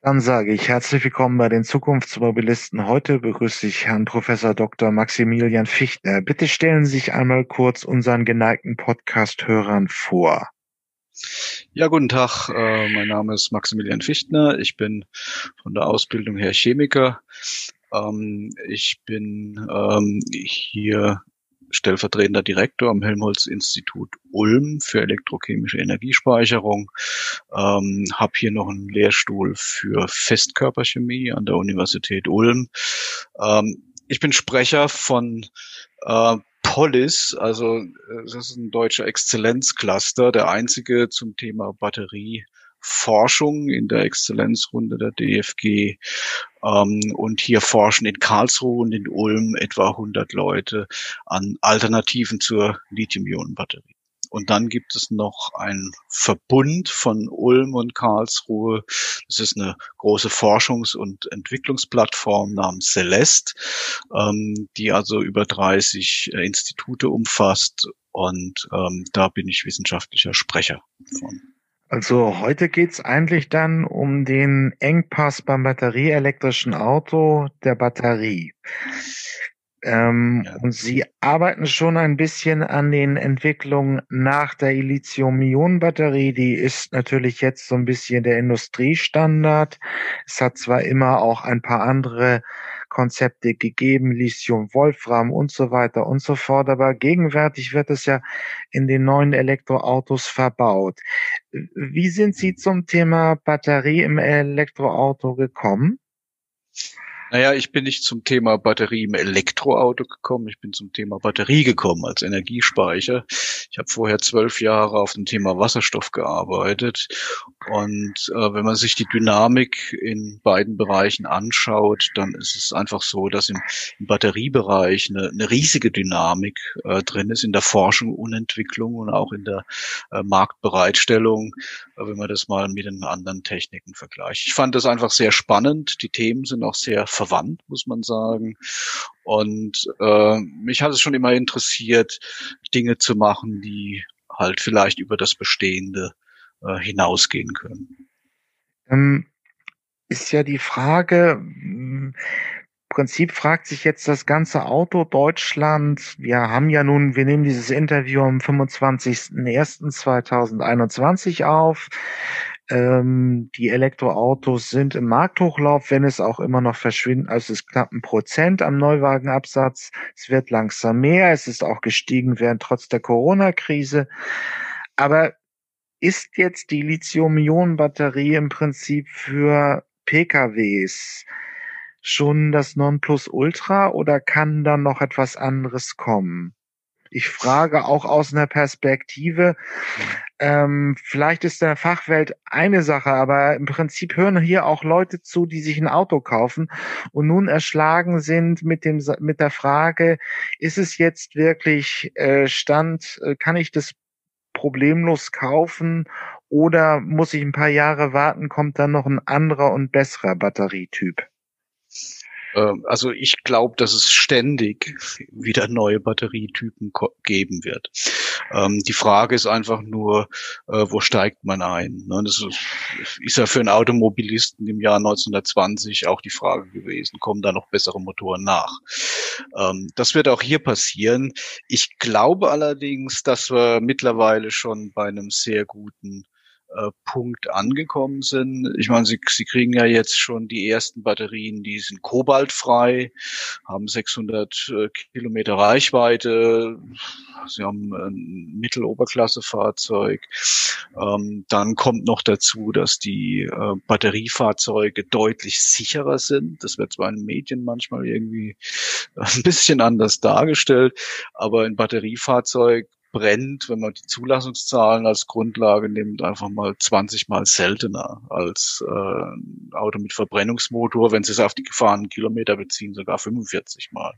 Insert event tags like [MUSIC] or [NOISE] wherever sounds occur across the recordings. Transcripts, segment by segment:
Dann sage ich herzlich willkommen bei den Zukunftsmobilisten. Heute begrüße ich Herrn Professor Dr. Maximilian Fichtner. Bitte stellen Sie sich einmal kurz unseren geneigten Podcast-Hörern vor. Ja, guten Tag. Äh, mein Name ist Maximilian Fichtner. Ich bin von der Ausbildung her Chemiker. Ähm, ich bin ähm, hier stellvertretender Direktor am Helmholtz-Institut Ulm für elektrochemische Energiespeicherung. Ähm, habe hier noch einen Lehrstuhl für Festkörperchemie an der Universität Ulm. Ähm, ich bin Sprecher von äh, Polis, also äh, das ist ein deutscher Exzellenzcluster, der einzige zum Thema Batterie Forschung in der Exzellenzrunde der DFG. Ähm, und hier forschen in Karlsruhe und in Ulm etwa 100 Leute an Alternativen zur Lithium-Ionen-Batterie. Und dann gibt es noch einen Verbund von Ulm und Karlsruhe. Das ist eine große Forschungs- und Entwicklungsplattform namens Celeste, ähm, die also über 30 äh, Institute umfasst. Und ähm, da bin ich wissenschaftlicher Sprecher von. Also heute geht's eigentlich dann um den Engpass beim batterieelektrischen Auto der Batterie. Ähm, ja. Und Sie arbeiten schon ein bisschen an den Entwicklungen nach der Lithium-Ionen-Batterie. Die ist natürlich jetzt so ein bisschen der Industriestandard. Es hat zwar immer auch ein paar andere Konzepte gegeben, Lithium, Wolfram und so weiter und so fort. Aber gegenwärtig wird es ja in den neuen Elektroautos verbaut. Wie sind Sie zum Thema Batterie im Elektroauto gekommen? Naja, ich bin nicht zum Thema Batterie im Elektroauto gekommen, ich bin zum Thema Batterie gekommen als Energiespeicher. Ich habe vorher zwölf Jahre auf dem Thema Wasserstoff gearbeitet. Und äh, wenn man sich die Dynamik in beiden Bereichen anschaut, dann ist es einfach so, dass im, im Batteriebereich eine, eine, riesige Dynamik äh, drin ist in der Forschung und Entwicklung und auch in der äh, Marktbereitstellung, wenn man das mal mit den anderen Techniken vergleicht. Ich fand das einfach sehr spannend. Die Themen sind auch sehr verwandt, muss man sagen. Und äh, mich hat es schon immer interessiert, Dinge zu machen, die halt vielleicht über das Bestehende äh, hinausgehen können. Ähm, ist ja die Frage, im Prinzip fragt sich jetzt das ganze Auto Deutschland, wir haben ja nun, wir nehmen dieses Interview am 25.01.2021 auf. Ähm, die Elektroautos sind im Markthochlauf, wenn es auch immer noch verschwinden, also es ist knapp ein Prozent am Neuwagenabsatz. Es wird langsam mehr, es ist auch gestiegen während trotz der Corona-Krise. Aber ist jetzt die Lithium-Ionen-Batterie im Prinzip für PKWs schon das Nonplusultra oder kann dann noch etwas anderes kommen? Ich frage auch aus einer Perspektive, ähm, vielleicht ist der Fachwelt eine Sache, aber im Prinzip hören hier auch Leute zu, die sich ein Auto kaufen und nun erschlagen sind mit dem mit der Frage, ist es jetzt wirklich äh, Stand, äh, kann ich das problemlos kaufen oder muss ich ein paar Jahre warten, kommt dann noch ein anderer und besserer Batterietyp? Ähm, also ich glaube, dass es ständig wieder neue Batterietypen geben wird. Ähm, die Frage ist einfach nur, äh, wo steigt man ein? Ne? Das ist ja für einen Automobilisten im Jahr 1920 auch die Frage gewesen, kommen da noch bessere Motoren nach? Ähm, das wird auch hier passieren. Ich glaube allerdings, dass wir mittlerweile schon bei einem sehr guten äh, Punkt angekommen sind. Ich meine, sie, sie kriegen ja jetzt schon die ersten Batterien, die sind kobaltfrei, haben 600 äh, Kilometer Reichweite, sie haben ein Mitteloberklassefahrzeug. Ähm, dann kommt noch dazu, dass die äh, Batteriefahrzeuge deutlich sicherer sind. Das wird zwar in Medien manchmal irgendwie [LAUGHS] ein bisschen anders dargestellt, aber ein Batteriefahrzeug brennt, wenn man die Zulassungszahlen als Grundlage nimmt, einfach mal 20 mal seltener als äh, ein Auto mit Verbrennungsmotor. Wenn Sie es auf die gefahrenen Kilometer beziehen, sogar 45 mal.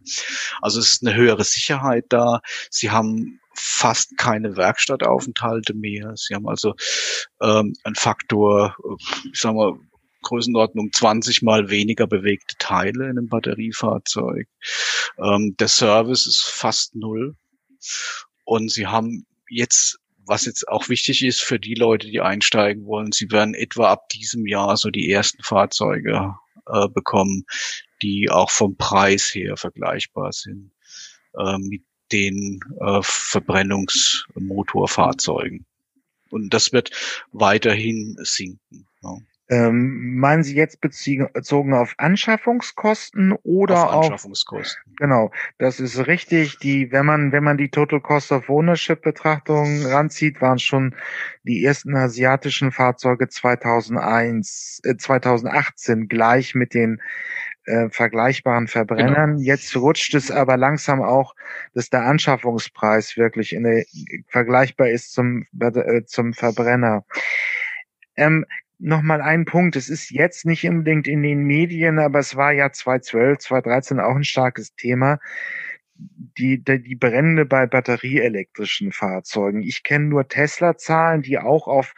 Also es ist eine höhere Sicherheit da. Sie haben fast keine Werkstattaufenthalte mehr. Sie haben also ähm, einen Faktor, ich sag mal, Größenordnung 20 mal weniger bewegte Teile in einem Batteriefahrzeug. Ähm, der Service ist fast null. Und sie haben jetzt was jetzt auch wichtig ist für die Leute, die einsteigen wollen, sie werden etwa ab diesem Jahr so die ersten Fahrzeuge äh, bekommen, die auch vom Preis her vergleichbar sind äh, mit den äh, Verbrennungsmotorfahrzeugen. Und das wird weiterhin sinken. Ja. Ähm, meinen Sie jetzt bezogen auf Anschaffungskosten oder auf Anschaffungskosten? Auf, genau, das ist richtig. Die, wenn man wenn man die Total Cost of Ownership Betrachtung ranzieht, waren schon die ersten asiatischen Fahrzeuge 2001, äh, 2018 gleich mit den äh, vergleichbaren Verbrennern. Genau. Jetzt rutscht es aber langsam auch, dass der Anschaffungspreis wirklich in der, vergleichbar ist zum äh, zum Verbrenner. Ähm, nochmal einen Punkt. Es ist jetzt nicht unbedingt in den Medien, aber es war ja 2012, 2013 auch ein starkes Thema. Die, die, die Brände bei batterieelektrischen Fahrzeugen. Ich kenne nur Tesla-Zahlen, die auch auf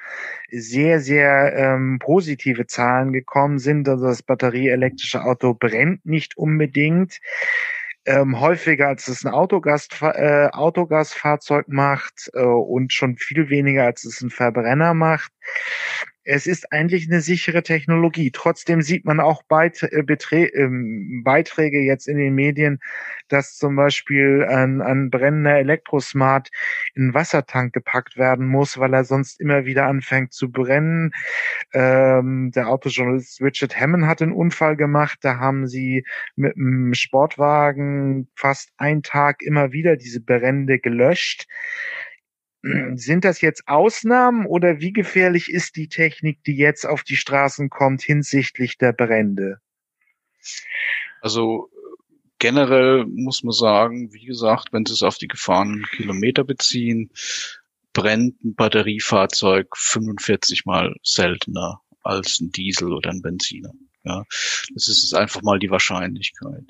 sehr, sehr ähm, positive Zahlen gekommen sind. Also das batterieelektrische Auto brennt nicht unbedingt. Ähm, häufiger als es ein Autogas, äh, Autogasfahrzeug macht äh, und schon viel weniger als es ein Verbrenner macht es ist eigentlich eine sichere Technologie. Trotzdem sieht man auch äh, ähm, Beiträge jetzt in den Medien, dass zum Beispiel ein, ein brennender Elektrosmart in einen Wassertank gepackt werden muss, weil er sonst immer wieder anfängt zu brennen. Ähm, der Autojournalist Richard Hammond hat einen Unfall gemacht. Da haben sie mit einem Sportwagen fast einen Tag immer wieder diese Brände gelöscht. Sind das jetzt Ausnahmen oder wie gefährlich ist die Technik, die jetzt auf die Straßen kommt hinsichtlich der Brände? Also generell muss man sagen, wie gesagt, wenn Sie es auf die gefahrenen Kilometer beziehen, brennt ein Batteriefahrzeug 45 mal seltener als ein Diesel oder ein Benziner. Ja, das ist einfach mal die Wahrscheinlichkeit.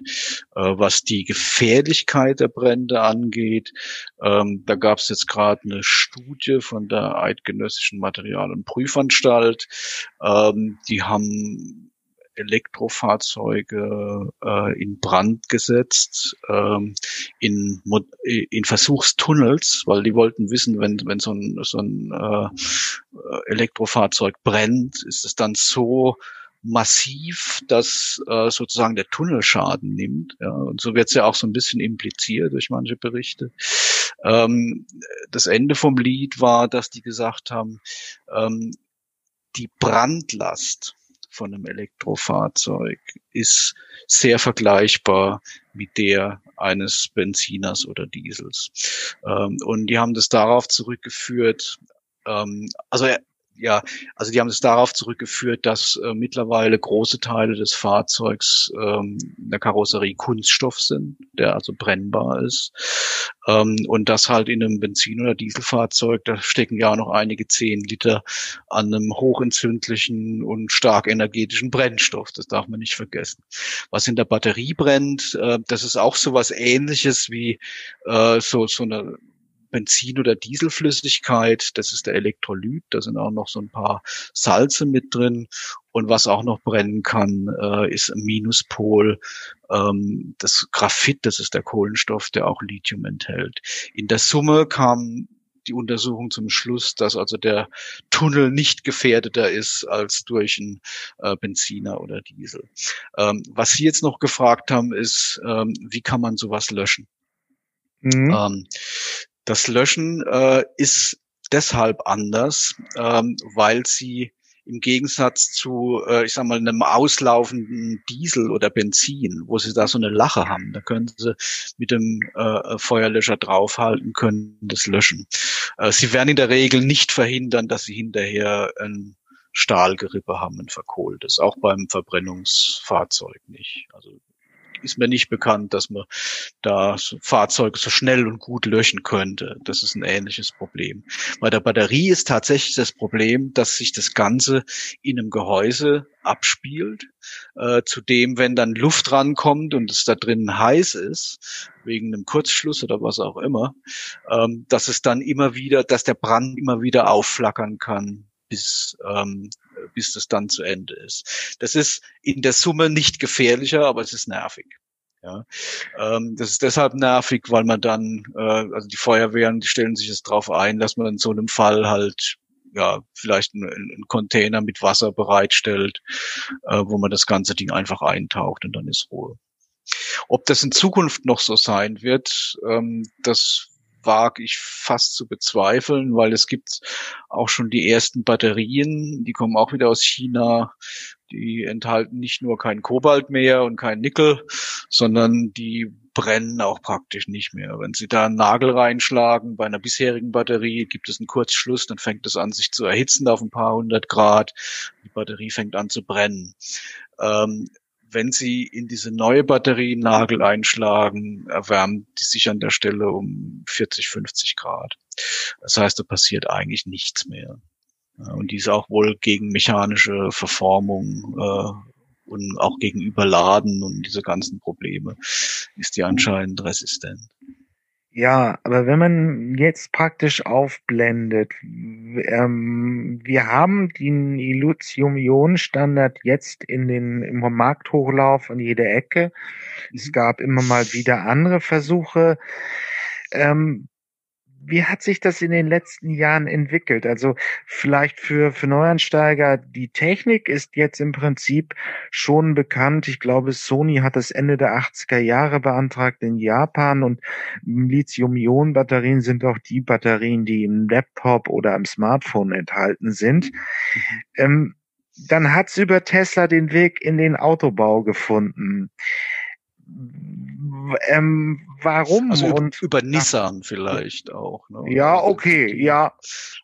Äh, was die Gefährlichkeit der Brände angeht, ähm, da gab es jetzt gerade eine Studie von der Eidgenössischen Material- und Prüfanstalt. Ähm, die haben Elektrofahrzeuge äh, in Brand gesetzt, ähm, in, in Versuchstunnels, weil die wollten wissen, wenn, wenn so ein, so ein äh, Elektrofahrzeug brennt, ist es dann so massiv, dass äh, sozusagen der Tunnel Schaden nimmt. Ja, und so wird es ja auch so ein bisschen impliziert durch manche Berichte. Ähm, das Ende vom Lied war, dass die gesagt haben, ähm, die Brandlast von einem Elektrofahrzeug ist sehr vergleichbar mit der eines Benziners oder Diesels. Ähm, und die haben das darauf zurückgeführt, ähm, also ja, also die haben es darauf zurückgeführt, dass äh, mittlerweile große Teile des Fahrzeugs ähm, in der Karosserie Kunststoff sind, der also brennbar ist. Ähm, und das halt in einem Benzin- oder Dieselfahrzeug, da stecken ja noch einige zehn Liter an einem hochentzündlichen und stark energetischen Brennstoff. Das darf man nicht vergessen. Was in der Batterie brennt, äh, das ist auch so was ähnliches wie äh, so, so eine Benzin- oder Dieselflüssigkeit, das ist der Elektrolyt, da sind auch noch so ein paar Salze mit drin. Und was auch noch brennen kann, äh, ist ein Minuspol. Ähm, das Graphit, das ist der Kohlenstoff, der auch Lithium enthält. In der Summe kam die Untersuchung zum Schluss, dass also der Tunnel nicht gefährdeter ist als durch einen äh, Benziner oder Diesel. Ähm, was Sie jetzt noch gefragt haben, ist, ähm, wie kann man sowas löschen? Mhm. Ähm, das Löschen äh, ist deshalb anders, ähm, weil sie im Gegensatz zu, äh, ich sag mal, einem auslaufenden Diesel oder Benzin, wo sie da so eine Lache haben, da können sie mit dem äh, Feuerlöscher draufhalten, können das löschen. Äh, sie werden in der Regel nicht verhindern, dass sie hinterher ein Stahlgerippe haben, ein verkohltes, auch beim Verbrennungsfahrzeug nicht. Also ist mir nicht bekannt, dass man da so Fahrzeuge so schnell und gut löschen könnte. Das ist ein ähnliches Problem. Bei der Batterie ist tatsächlich das Problem, dass sich das Ganze in einem Gehäuse abspielt. Äh, zudem, wenn dann Luft rankommt und es da drinnen heiß ist, wegen einem Kurzschluss oder was auch immer, ähm, dass es dann immer wieder, dass der Brand immer wieder aufflackern kann, bis, ähm, bis das dann zu Ende ist. Das ist in der Summe nicht gefährlicher, aber es ist nervig. Ja, ähm, das ist deshalb nervig, weil man dann, äh, also die Feuerwehren, die stellen sich jetzt darauf ein, dass man in so einem Fall halt ja vielleicht einen, einen Container mit Wasser bereitstellt, äh, wo man das ganze Ding einfach eintaucht und dann ist Ruhe. Ob das in Zukunft noch so sein wird, ähm, das wage ich fast zu bezweifeln, weil es gibt auch schon die ersten Batterien, die kommen auch wieder aus China, die enthalten nicht nur kein Kobalt mehr und kein Nickel, sondern die brennen auch praktisch nicht mehr. Wenn Sie da einen Nagel reinschlagen, bei einer bisherigen Batterie gibt es einen Kurzschluss, dann fängt es an, sich zu erhitzen auf ein paar hundert Grad. Die Batterie fängt an zu brennen. Ähm, wenn Sie in diese neue Batterie Nagel einschlagen, erwärmt die sich an der Stelle um 40, 50 Grad. Das heißt, da passiert eigentlich nichts mehr. Und die ist auch wohl gegen mechanische Verformung äh, und auch gegen Überladen und diese ganzen Probleme ist die anscheinend resistent. Ja, aber wenn man jetzt praktisch aufblendet, ähm, wir haben den Lithium-Ionen-Standard jetzt in den, im Markthochlauf an jeder Ecke. Es gab immer mal wieder andere Versuche. Ähm, wie hat sich das in den letzten Jahren entwickelt? Also vielleicht für, für Neuansteiger, die Technik ist jetzt im Prinzip schon bekannt. Ich glaube, Sony hat das Ende der 80er Jahre beantragt in Japan und Lithium-Ionen-Batterien sind auch die Batterien, die im Laptop oder im Smartphone enthalten sind. Mhm. Ähm, dann hat es über Tesla den Weg in den Autobau gefunden ähm, warum? Also und über, über Nissan vielleicht auch. Ne? Ja, also okay, ja.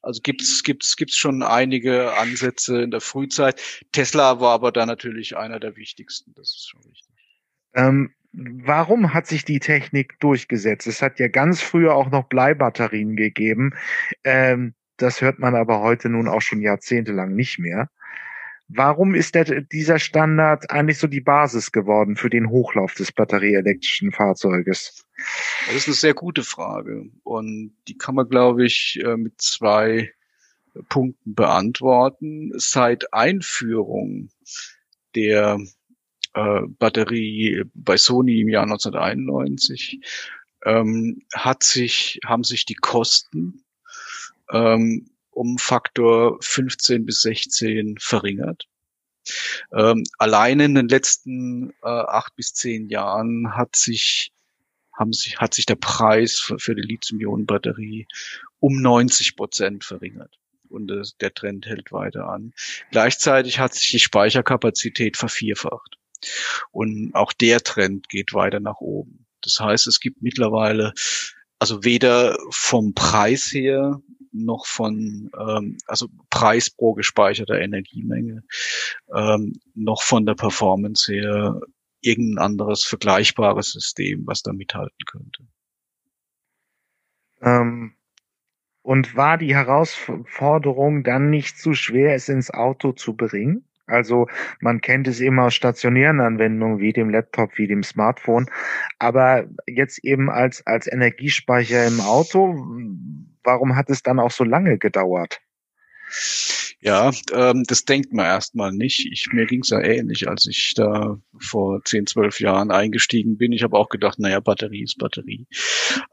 Also gibt's gibt's gibt's schon einige Ansätze in der Frühzeit. Tesla war aber da natürlich einer der wichtigsten. Das ist schon richtig. Ähm, warum hat sich die Technik durchgesetzt? Es hat ja ganz früher auch noch Bleibatterien gegeben. Ähm, das hört man aber heute nun auch schon jahrzehntelang nicht mehr. Warum ist der, dieser Standard eigentlich so die Basis geworden für den Hochlauf des batterieelektrischen Fahrzeuges? Das ist eine sehr gute Frage und die kann man, glaube ich, äh, mit zwei Punkten beantworten. Seit Einführung der äh, Batterie bei Sony im Jahr 1991 ähm, hat sich, haben sich die Kosten ähm, um Faktor 15 bis 16 verringert. Ähm, allein in den letzten äh, acht bis zehn Jahren hat sich, haben sich, hat sich der Preis für, für die Lithium-Ionen-Batterie um 90 Prozent verringert. Und äh, der Trend hält weiter an. Gleichzeitig hat sich die Speicherkapazität vervierfacht. Und auch der Trend geht weiter nach oben. Das heißt, es gibt mittlerweile also weder vom Preis her noch von, ähm, also Preis pro gespeicherter Energiemenge, ähm, noch von der Performance her irgendein anderes vergleichbares System, was da mithalten könnte. Ähm, und war die Herausforderung dann nicht zu schwer, es ins Auto zu bringen? Also man kennt es immer aus stationären Anwendungen wie dem Laptop, wie dem Smartphone, aber jetzt eben als als Energiespeicher im Auto, warum hat es dann auch so lange gedauert? Ja, ähm, das denkt man erstmal nicht. Ich, mir ging es ja ähnlich, als ich da vor 10, 12 Jahren eingestiegen bin. Ich habe auch gedacht, naja, Batterie ist Batterie.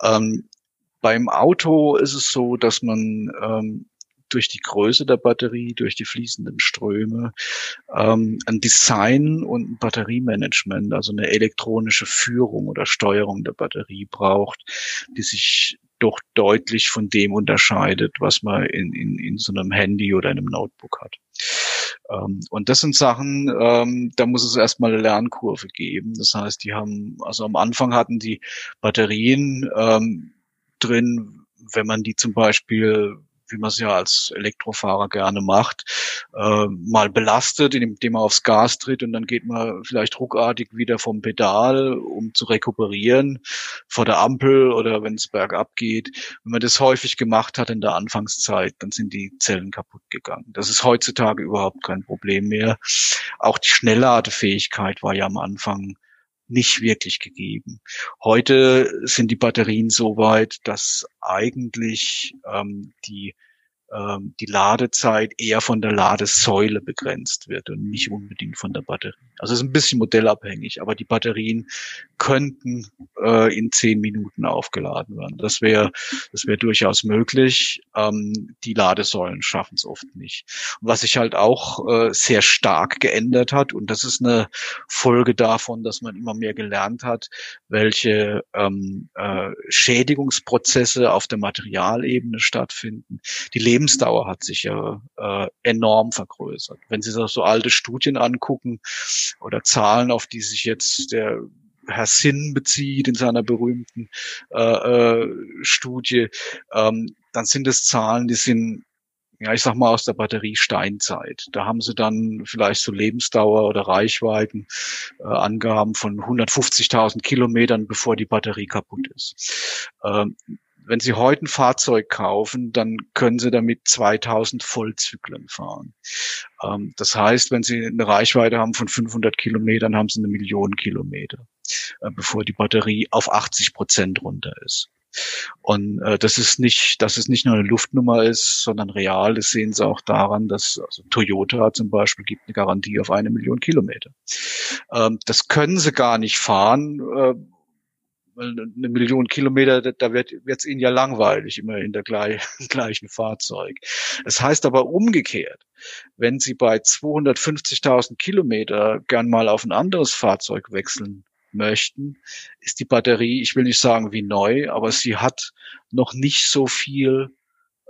Ähm, beim Auto ist es so, dass man ähm, durch die Größe der Batterie, durch die fließenden Ströme, ähm, ein Design und ein Batteriemanagement, also eine elektronische Führung oder Steuerung der Batterie braucht, die sich doch deutlich von dem unterscheidet, was man in, in, in so einem Handy oder einem Notebook hat. Ähm, und das sind Sachen, ähm, da muss es erstmal eine Lernkurve geben. Das heißt, die haben, also am Anfang hatten die Batterien ähm, drin, wenn man die zum Beispiel wie man es ja als Elektrofahrer gerne macht, äh, mal belastet, indem man aufs Gas tritt und dann geht man vielleicht ruckartig wieder vom Pedal, um zu rekuperieren vor der Ampel oder wenn es bergab geht. Wenn man das häufig gemacht hat in der Anfangszeit, dann sind die Zellen kaputt gegangen. Das ist heutzutage überhaupt kein Problem mehr. Auch die Schnellladefähigkeit war ja am Anfang nicht wirklich gegeben. Heute sind die Batterien so weit, dass eigentlich ähm, die die Ladezeit eher von der Ladesäule begrenzt wird und nicht unbedingt von der Batterie. Also es ist ein bisschen modellabhängig, aber die Batterien könnten äh, in zehn Minuten aufgeladen werden. Das wäre das wäre durchaus möglich. Ähm, die Ladesäulen schaffen es oft nicht. Und was sich halt auch äh, sehr stark geändert hat, und das ist eine Folge davon, dass man immer mehr gelernt hat, welche ähm, äh, Schädigungsprozesse auf der Materialebene stattfinden. Die Lebensdauer hat sich ja äh, enorm vergrößert. Wenn Sie sich so alte Studien angucken oder Zahlen, auf die sich jetzt der Herr Sinn bezieht in seiner berühmten äh, äh, Studie, ähm, dann sind es Zahlen, die sind ja, ich sag mal aus der Batterie Steinzeit. Da haben sie dann vielleicht so Lebensdauer oder Reichweiten äh, Angaben von 150.000 Kilometern, bevor die Batterie kaputt ist. Ähm, wenn Sie heute ein Fahrzeug kaufen, dann können Sie damit 2000 Vollzyklen fahren. Ähm, das heißt, wenn Sie eine Reichweite haben von 500 Kilometern, haben Sie eine Million Kilometer, äh, bevor die Batterie auf 80 Prozent runter ist. Und äh, das ist nicht, dass es nicht nur eine Luftnummer ist, sondern real. Das sehen Sie auch daran, dass also Toyota zum Beispiel gibt eine Garantie auf eine Million Kilometer. Ähm, das können Sie gar nicht fahren. Äh, eine Million Kilometer, da wird es ihnen ja langweilig, immer in der gleich, [LAUGHS] gleichen Fahrzeug. Das heißt aber umgekehrt, wenn sie bei 250.000 Kilometer gern mal auf ein anderes Fahrzeug wechseln möchten, ist die Batterie, ich will nicht sagen wie neu, aber sie hat noch nicht so viel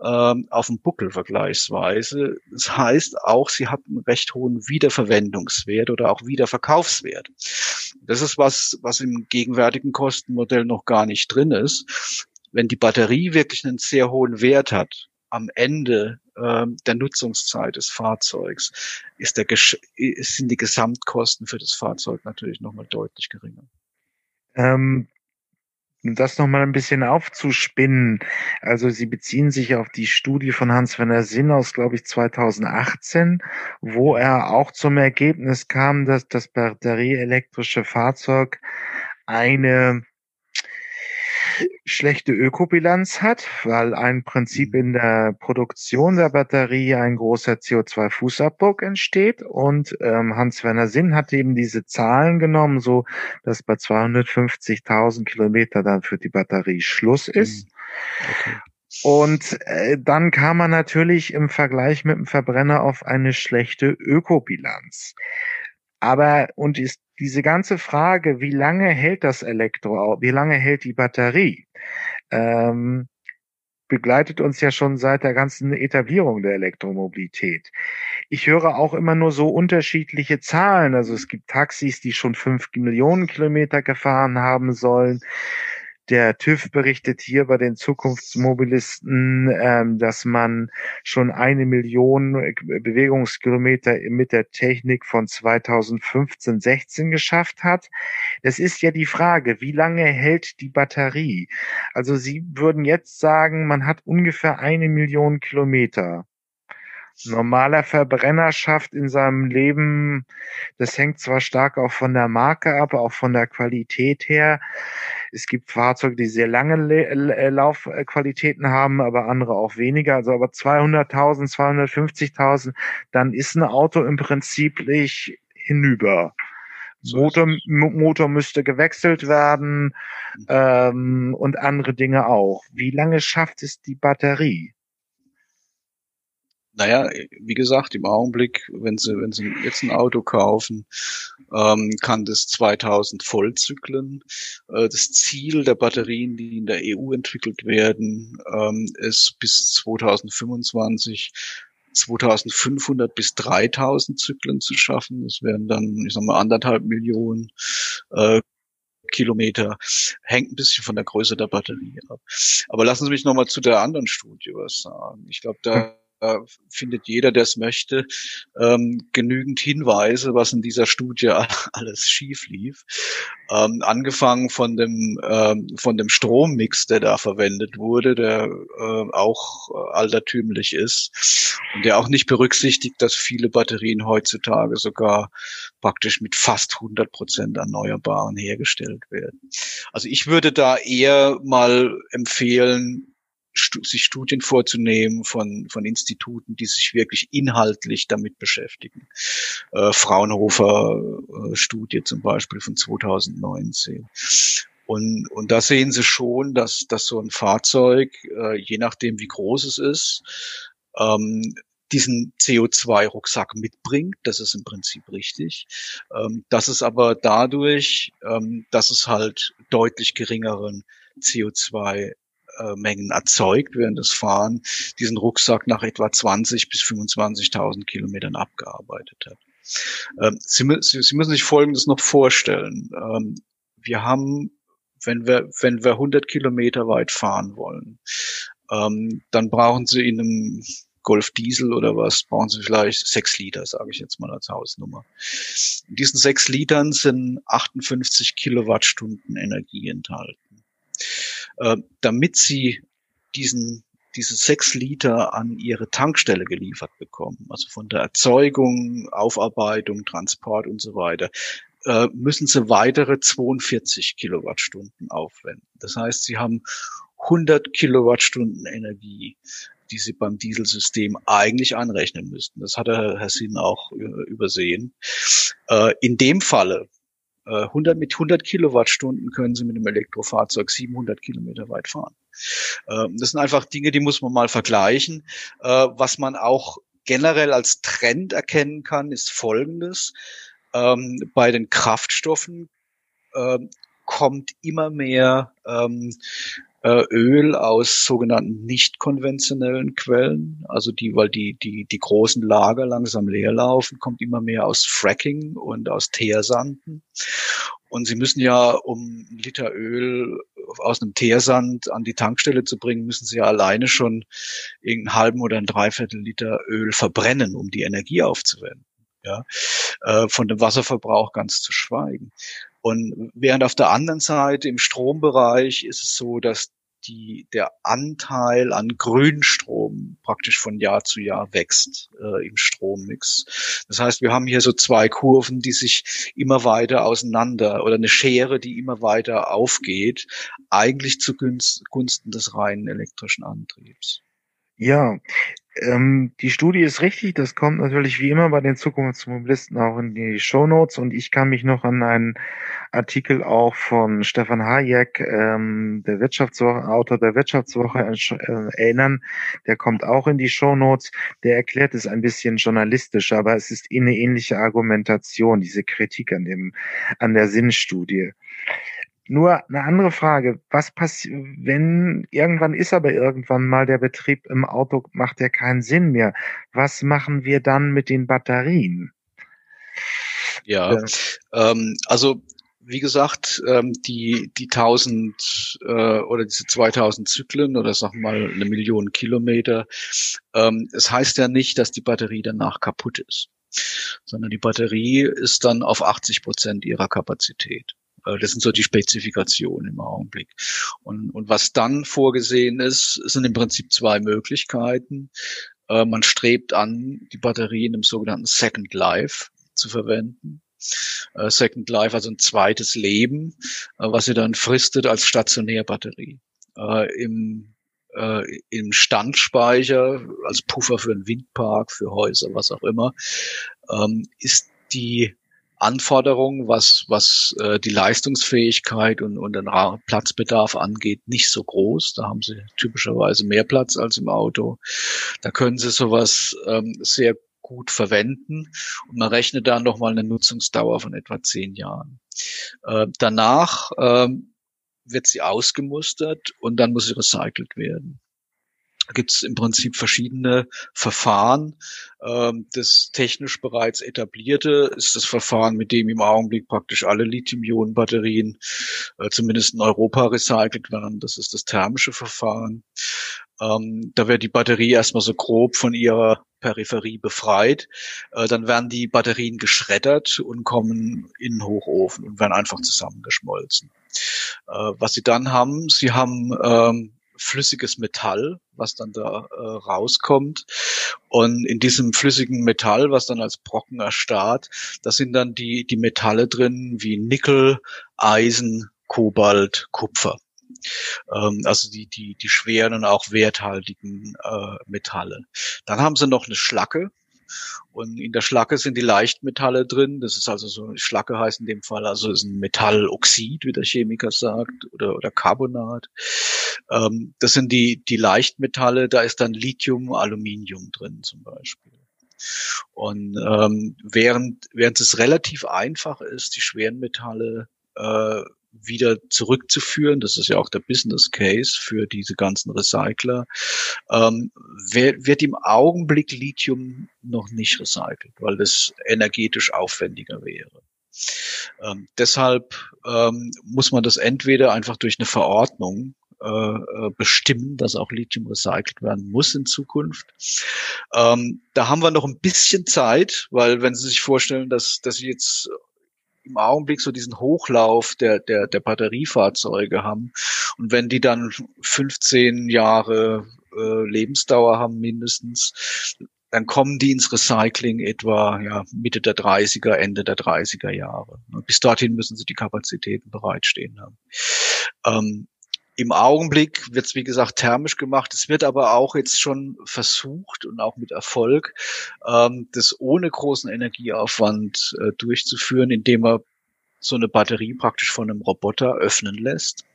ähm, auf dem Buckel vergleichsweise. Das heißt auch, sie hat einen recht hohen Wiederverwendungswert oder auch Wiederverkaufswert. Das ist was, was im gegenwärtigen Kostenmodell noch gar nicht drin ist. Wenn die Batterie wirklich einen sehr hohen Wert hat, am Ende ähm, der Nutzungszeit des Fahrzeugs ist der, sind die Gesamtkosten für das Fahrzeug natürlich nochmal deutlich geringer. Ähm, um das nochmal ein bisschen aufzuspinnen, also Sie beziehen sich auf die Studie von Hans-Werner Sinn aus, glaube ich, 2018, wo er auch zum Ergebnis kam, dass das batterieelektrische Fahrzeug eine schlechte Ökobilanz hat, weil ein Prinzip mhm. in der Produktion der Batterie ein großer CO2-Fußabdruck entsteht. Und ähm, Hans-Werner Sinn hat eben diese Zahlen genommen, so dass bei 250.000 Kilometer dann für die Batterie Schluss mhm. ist. Okay. Und äh, dann kam man natürlich im Vergleich mit dem Verbrenner auf eine schlechte Ökobilanz. Aber, und ist diese ganze Frage, wie lange hält das Elektro, wie lange hält die Batterie, ähm, begleitet uns ja schon seit der ganzen Etablierung der Elektromobilität. Ich höre auch immer nur so unterschiedliche Zahlen. Also es gibt Taxis, die schon fünf Millionen Kilometer gefahren haben sollen. Der TÜV berichtet hier bei den Zukunftsmobilisten, ähm, dass man schon eine Million Bewegungskilometer mit der Technik von 2015, 16 geschafft hat. Das ist ja die Frage, wie lange hält die Batterie? Also Sie würden jetzt sagen, man hat ungefähr eine Million Kilometer normaler Verbrenner schafft in seinem Leben, das hängt zwar stark auch von der Marke ab, auch von der Qualität her. Es gibt Fahrzeuge, die sehr lange Le Laufqualitäten haben, aber andere auch weniger. Also aber 200.000, 250.000, dann ist ein Auto im Prinzip hinüber. Motor, Motor müsste gewechselt werden mhm. ähm, und andere Dinge auch. Wie lange schafft es die Batterie? Naja, wie gesagt, im Augenblick, wenn Sie, wenn Sie jetzt ein Auto kaufen, ähm, kann das 2000 Vollzyklen. Äh, das Ziel der Batterien, die in der EU entwickelt werden, ähm, ist bis 2025 2500 bis 3000 Zyklen zu schaffen. Das wären dann, ich sag mal, anderthalb Millionen äh, Kilometer. Hängt ein bisschen von der Größe der Batterie ab. Aber lassen Sie mich nochmal zu der anderen Studie was sagen. Ich glaube, da äh, findet jeder, der es möchte, ähm, genügend Hinweise, was in dieser Studie [LAUGHS] alles schief lief. Ähm, angefangen von dem ähm, von dem Strommix, der da verwendet wurde, der äh, auch äh, altertümlich ist und der auch nicht berücksichtigt, dass viele Batterien heutzutage sogar praktisch mit fast 100 Prozent Erneuerbaren hergestellt werden. Also ich würde da eher mal empfehlen, sich Studien vorzunehmen von, von Instituten, die sich wirklich inhaltlich damit beschäftigen. Äh, Fraunhofer-Studie äh, zum Beispiel von 2019. Und, und da sehen Sie schon, dass, dass so ein Fahrzeug, äh, je nachdem wie groß es ist, ähm, diesen CO2-Rucksack mitbringt. Das ist im Prinzip richtig. Ähm, das ist aber dadurch, ähm, dass es halt deutlich geringeren CO2 Mengen erzeugt während des Fahren, diesen Rucksack nach etwa 20 bis 25.000 Kilometern abgearbeitet hat. Ähm, Sie, müssen sich Folgendes noch vorstellen. Ähm, wir haben, wenn wir, wenn wir 100 Kilometer weit fahren wollen, ähm, dann brauchen Sie in einem Golf Diesel oder was, brauchen Sie vielleicht sechs Liter, sage ich jetzt mal als Hausnummer. In diesen sechs Litern sind 58 Kilowattstunden Energie enthalten. Äh, damit Sie diesen diese sechs Liter an ihre Tankstelle geliefert bekommen, also von der Erzeugung, Aufarbeitung, Transport und so weiter, äh, müssen sie weitere 42 Kilowattstunden aufwenden. Das heißt, sie haben 100 Kilowattstunden Energie, die sie beim Dieselsystem eigentlich anrechnen müssten. Das hat Herr, Sinn auch äh, übersehen. Äh, in dem Falle 100 mit 100 Kilowattstunden können Sie mit einem Elektrofahrzeug 700 Kilometer weit fahren. Ähm, das sind einfach Dinge, die muss man mal vergleichen. Was man auch generell als Trend erkennen kann, ist Folgendes. Ähm, bei den Kraftstoffen kommt immer mehr äh, Öl aus sogenannten nicht konventionellen Quellen, also die, weil die, die, die großen Lager langsam leer laufen, kommt immer mehr aus Fracking und aus Teersanden. Und sie müssen ja, um einen Liter Öl aus einem Teersand an die Tankstelle zu bringen, müssen sie ja alleine schon irgendeinen halben oder ein Dreiviertel Liter Öl verbrennen, um die Energie aufzuwenden. Ja, äh, von dem Wasserverbrauch ganz zu schweigen. Und während auf der anderen Seite im Strombereich ist es so, dass die, der Anteil an Grünstrom praktisch von Jahr zu Jahr wächst äh, im Strommix. Das heißt, wir haben hier so zwei Kurven, die sich immer weiter auseinander oder eine Schere, die immer weiter aufgeht, eigentlich zugunsten des reinen elektrischen Antriebs. Ja, ähm, die Studie ist richtig. Das kommt natürlich wie immer bei den Zukunftsmobilisten auch in die Show Notes. Und ich kann mich noch an einen Artikel auch von Stefan Hayek, ähm, der Wirtschaftswoche, Autor der Wirtschaftswoche, äh, erinnern. Der kommt auch in die Show Notes. Der erklärt es ein bisschen journalistisch, aber es ist eine ähnliche Argumentation, diese Kritik an dem, an der Sinnstudie. Nur eine andere Frage, was passiert, wenn irgendwann ist aber irgendwann mal der Betrieb im Auto, macht ja keinen Sinn mehr. Was machen wir dann mit den Batterien? Ja, ja. Ähm, also wie gesagt, ähm, die, die 1000 äh, oder diese 2000 Zyklen oder sag mal eine Million Kilometer, ähm, es heißt ja nicht, dass die Batterie danach kaputt ist, sondern die Batterie ist dann auf 80 Prozent ihrer Kapazität. Äh, das sind so die Spezifikationen im Augenblick. Und, und was dann vorgesehen ist, sind im Prinzip zwei Möglichkeiten. Äh, man strebt an, die Batterien im sogenannten Second Life zu verwenden. Äh, Second Life, also ein zweites Leben, was sie dann fristet als Stationärbatterie. Im im Standspeicher als Puffer für einen Windpark, für Häuser, was auch immer, ähm, ist die Anforderungen, was, was äh, die Leistungsfähigkeit und, und den Platzbedarf angeht, nicht so groß. Da haben sie typischerweise mehr Platz als im Auto. Da können sie sowas ähm, sehr gut verwenden und man rechnet dann nochmal eine Nutzungsdauer von etwa zehn Jahren. Äh, danach ähm, wird sie ausgemustert und dann muss sie recycelt werden gibt es im Prinzip verschiedene Verfahren. Ähm, das technisch bereits etablierte ist das Verfahren, mit dem im Augenblick praktisch alle Lithium-Ionen-Batterien äh, zumindest in Europa recycelt werden. Das ist das thermische Verfahren. Ähm, da wird die Batterie erstmal so grob von ihrer Peripherie befreit. Äh, dann werden die Batterien geschreddert und kommen in den Hochofen und werden einfach zusammengeschmolzen. Äh, was sie dann haben, sie haben ähm, flüssiges Metall, was dann da äh, rauskommt. Und in diesem flüssigen Metall, was dann als Brocken erstarrt, da sind dann die, die Metalle drin wie Nickel, Eisen, Kobalt, Kupfer. Ähm, also die, die, die schweren und auch werthaltigen äh, Metalle. Dann haben sie noch eine Schlacke. Und in der Schlacke sind die Leichtmetalle drin. Das ist also so, Schlacke heißt in dem Fall, also ist ein Metalloxid, wie der Chemiker sagt, oder, oder Carbonat. Ähm, das sind die, die Leichtmetalle, da ist dann Lithium, Aluminium drin zum Beispiel. Und ähm, während, während es relativ einfach ist, die schweren Metalle äh, wieder zurückzuführen, das ist ja auch der Business Case für diese ganzen Recycler, ähm, wird im Augenblick Lithium noch nicht recycelt, weil das energetisch aufwendiger wäre. Ähm, deshalb ähm, muss man das entweder einfach durch eine Verordnung äh, äh, bestimmen, dass auch Lithium recycelt werden muss in Zukunft. Ähm, da haben wir noch ein bisschen Zeit, weil wenn Sie sich vorstellen, dass, dass Sie jetzt im Augenblick so diesen Hochlauf der, der, der Batteriefahrzeuge haben und wenn die dann 15 Jahre äh, Lebensdauer haben mindestens, dann kommen die ins Recycling etwa ja, Mitte der 30er, Ende der 30er Jahre. Bis dorthin müssen sie die Kapazitäten bereitstehen haben. Ähm, im Augenblick wird es, wie gesagt, thermisch gemacht. Es wird aber auch jetzt schon versucht und auch mit Erfolg, ähm, das ohne großen Energieaufwand äh, durchzuführen, indem man so eine Batterie praktisch von einem Roboter öffnen lässt.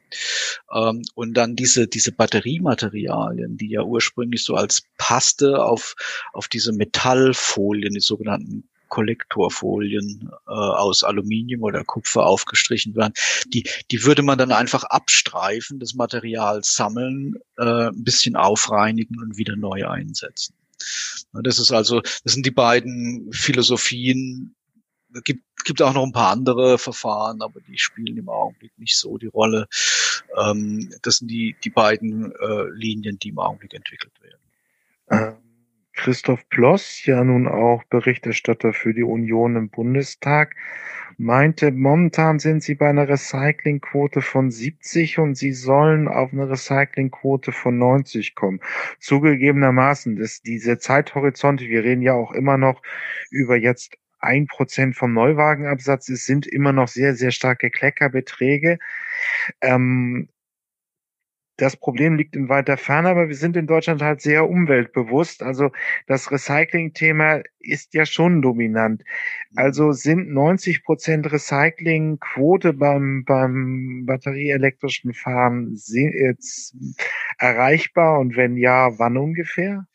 Ähm, und dann diese, diese Batteriematerialien, die ja ursprünglich so als Paste auf, auf diese Metallfolien, die sogenannten Kollektorfolien äh, aus Aluminium oder Kupfer aufgestrichen werden. Die, die würde man dann einfach abstreifen, das Material sammeln, äh, ein bisschen aufreinigen und wieder neu einsetzen. Das ist also, das sind die beiden Philosophien. Es gibt, gibt auch noch ein paar andere Verfahren, aber die spielen im Augenblick nicht so die Rolle. Ähm, das sind die, die beiden äh, Linien, die im Augenblick entwickelt werden. Christoph Ploss, ja nun auch Berichterstatter für die Union im Bundestag, meinte, momentan sind sie bei einer Recyclingquote von 70 und sie sollen auf eine Recyclingquote von 90 kommen. Zugegebenermaßen, dass diese Zeithorizonte, wir reden ja auch immer noch über jetzt ein Prozent vom Neuwagenabsatz, es sind immer noch sehr, sehr starke Kleckerbeträge. Ähm, das Problem liegt in weiter Ferne, aber wir sind in Deutschland halt sehr umweltbewusst. Also das Recycling-Thema ist ja schon dominant. Also sind 90 Prozent Recyclingquote beim, beim batterieelektrischen Fahren jetzt erreichbar? Und wenn ja, wann ungefähr?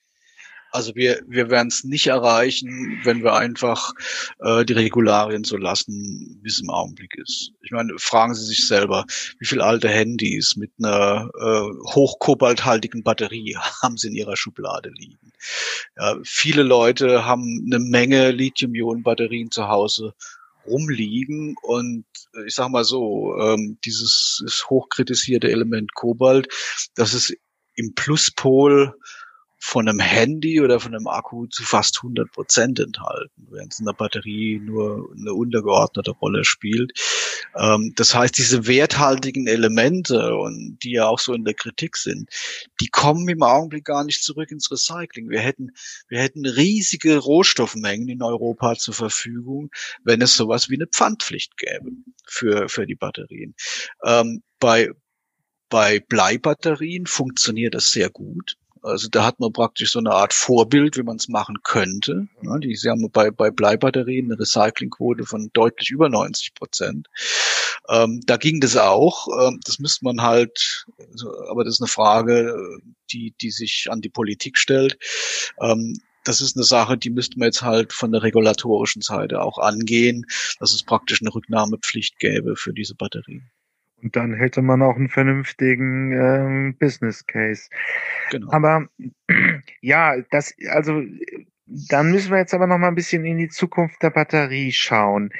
Also wir, wir werden es nicht erreichen, wenn wir einfach äh, die Regularien so lassen, wie es im Augenblick ist. Ich meine, fragen Sie sich selber, wie viele alte Handys mit einer äh, hochkobalthaltigen Batterie [LAUGHS] haben Sie in Ihrer Schublade liegen? Ja, viele Leute haben eine Menge Lithium-Ionen-Batterien zu Hause rumliegen und äh, ich sag mal so, ähm, dieses hochkritisierte Element Kobalt, das ist im Pluspol von einem Handy oder von einem Akku zu fast 100 Prozent enthalten, während es in der Batterie nur eine untergeordnete Rolle spielt. Ähm, das heißt, diese werthaltigen Elemente und die ja auch so in der Kritik sind, die kommen im Augenblick gar nicht zurück ins Recycling. Wir hätten, wir hätten riesige Rohstoffmengen in Europa zur Verfügung, wenn es sowas wie eine Pfandpflicht gäbe für, für die Batterien. Ähm, bei, bei Bleibatterien funktioniert das sehr gut. Also da hat man praktisch so eine Art Vorbild, wie man es machen könnte. Ja, die, sie haben bei, bei Bleibatterien eine Recyclingquote von deutlich über 90 Prozent. Ähm, da ging das auch. Ähm, das müsste man halt, aber das ist eine Frage, die, die sich an die Politik stellt. Ähm, das ist eine Sache, die müsste man jetzt halt von der regulatorischen Seite auch angehen, dass es praktisch eine Rücknahmepflicht gäbe für diese Batterien. Und dann hätte man auch einen vernünftigen ähm, Business Case. Genau. Aber ja, das, also dann müssen wir jetzt aber noch mal ein bisschen in die Zukunft der Batterie schauen.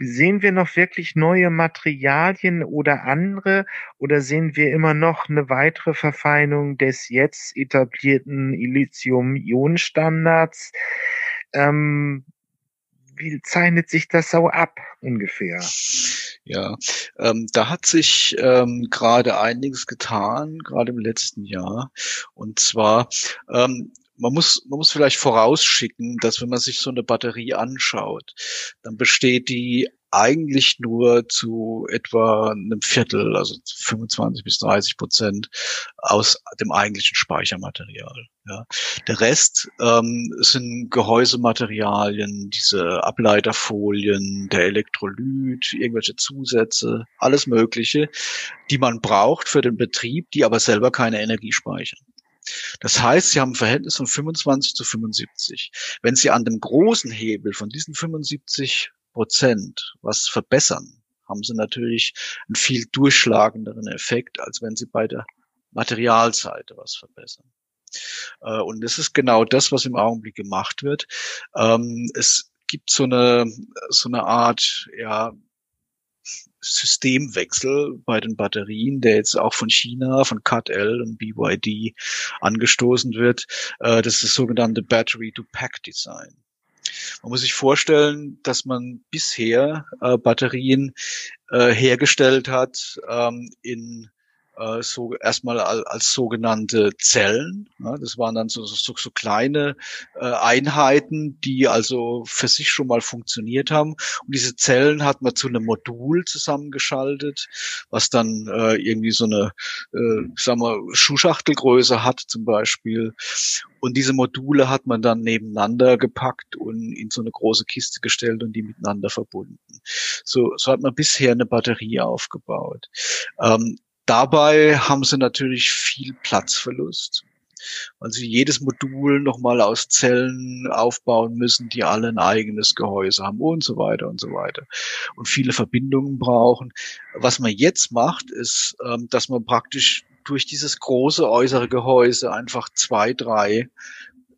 Sehen wir noch wirklich neue Materialien oder andere oder sehen wir immer noch eine weitere Verfeinung des jetzt etablierten Lithium-Ionen-Standards? Ähm, wie zeichnet sich das so ab ungefähr? Ja, ähm, da hat sich ähm, gerade einiges getan, gerade im letzten Jahr. Und zwar, ähm, man muss, man muss vielleicht vorausschicken, dass wenn man sich so eine Batterie anschaut, dann besteht die eigentlich nur zu etwa einem Viertel, also 25 bis 30 Prozent aus dem eigentlichen Speichermaterial. Ja. Der Rest ähm, sind Gehäusematerialien, diese Ableiterfolien, der Elektrolyt, irgendwelche Zusätze, alles Mögliche, die man braucht für den Betrieb, die aber selber keine Energie speichern. Das heißt, Sie haben ein Verhältnis von 25 zu 75. Wenn Sie an dem großen Hebel von diesen 75 Prozent was verbessern, haben Sie natürlich einen viel durchschlagenderen Effekt, als wenn Sie bei der Materialseite was verbessern. Äh, und das ist genau das, was im Augenblick gemacht wird. Ähm, es gibt so eine, so eine Art, ja, Systemwechsel bei den Batterien, der jetzt auch von China, von CATL und BYD angestoßen wird. Äh, das ist das sogenannte Battery-to-Pack-Design. Man muss sich vorstellen, dass man bisher äh, Batterien äh, hergestellt hat ähm, in äh, so erstmal als, als sogenannte Zellen. Ja, das waren dann so, so, so kleine äh, Einheiten, die also für sich schon mal funktioniert haben. Und diese Zellen hat man zu einem Modul zusammengeschaltet, was dann äh, irgendwie so eine, äh, sagen wir, Schuhschachtelgröße hat zum Beispiel. Und diese Module hat man dann nebeneinander gepackt und in so eine große Kiste gestellt und die miteinander verbunden. So, so hat man bisher eine Batterie aufgebaut. Ähm, Dabei haben sie natürlich viel Platzverlust, weil sie jedes Modul nochmal aus Zellen aufbauen müssen, die alle ein eigenes Gehäuse haben und so weiter und so weiter und viele Verbindungen brauchen. Was man jetzt macht, ist, ähm, dass man praktisch durch dieses große äußere Gehäuse einfach zwei, drei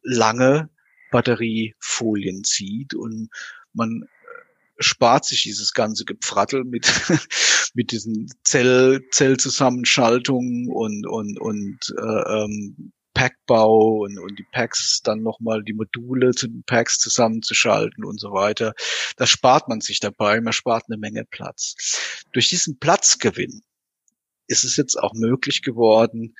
lange Batteriefolien zieht und man spart sich dieses ganze Gepfrattel mit, [LAUGHS] mit diesen Zell, Zellzusammenschaltungen und, und, und äh, ähm, Packbau und, und die Packs dann nochmal die Module zu den Packs zusammenzuschalten und so weiter. Das spart man sich dabei, man spart eine Menge Platz. Durch diesen Platzgewinn ist es jetzt auch möglich geworden,